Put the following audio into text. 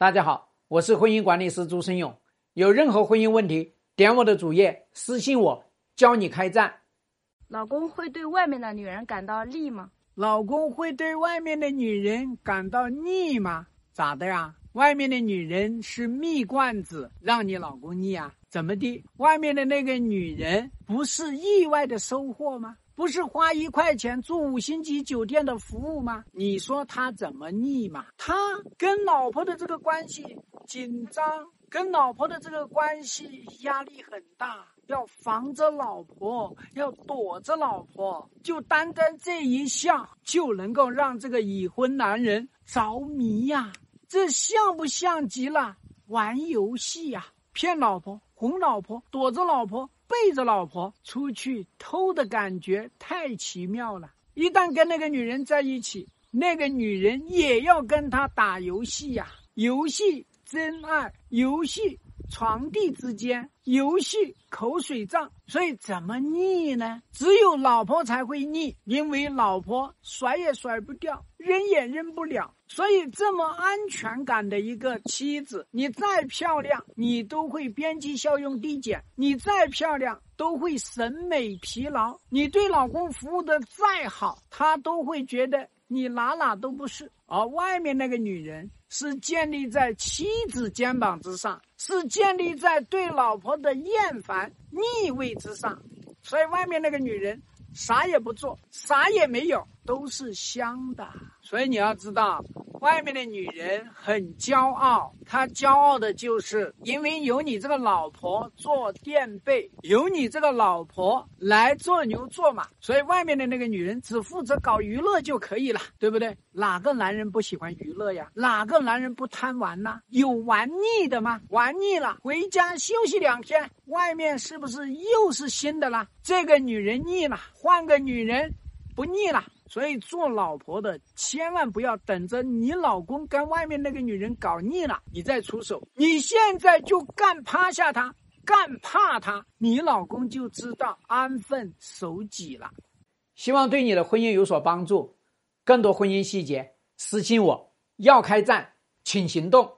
大家好，我是婚姻管理师朱生勇。有任何婚姻问题，点我的主页私信我，教你开战。老公会对外面的女人感到腻吗？老公会对外面的女人感到腻吗？咋的呀？外面的女人是蜜罐子，让你老公腻啊？怎么的？外面的那个女人不是意外的收获吗？不是花一块钱住五星级酒店的服务吗？你说他怎么腻嘛？他跟老婆的这个关系紧张，跟老婆的这个关系压力很大，要防着老婆，要躲着老婆，就单单这一项就能够让这个已婚男人着迷呀！这像不像极了玩游戏呀？骗老婆，哄老婆，躲着老婆。背着老婆出去偷的感觉太奇妙了。一旦跟那个女人在一起，那个女人也要跟他打游戏呀。游戏真爱，游戏床地之间，游戏口水仗。所以怎么腻呢？只有老婆才会腻，因为老婆甩也甩不掉，扔也扔不了。所以这么安全感的一个妻子，你再漂亮，你都会边际效用递减；你再漂亮，都会审美疲劳；你对老公服务的再好，他都会觉得你哪哪都不是。而外面那个女人是建立在妻子肩膀之上，是建立在对老婆的厌烦、腻味之上。所以外面那个女人啥也不做，啥也没有，都是香的。所以你要知道。外面的女人很骄傲，她骄傲的就是因为有你这个老婆做垫背，有你这个老婆来做牛做马，所以外面的那个女人只负责搞娱乐就可以了，对不对？哪个男人不喜欢娱乐呀？哪个男人不贪玩呢？有玩腻的吗？玩腻了回家休息两天，外面是不是又是新的了？这个女人腻了，换个女人不腻了。所以做老婆的千万不要等着你老公跟外面那个女人搞腻了，你再出手。你现在就干趴下他，干怕他，你老公就知道安分守己了。希望对你的婚姻有所帮助。更多婚姻细节私信我。要开战，请行动。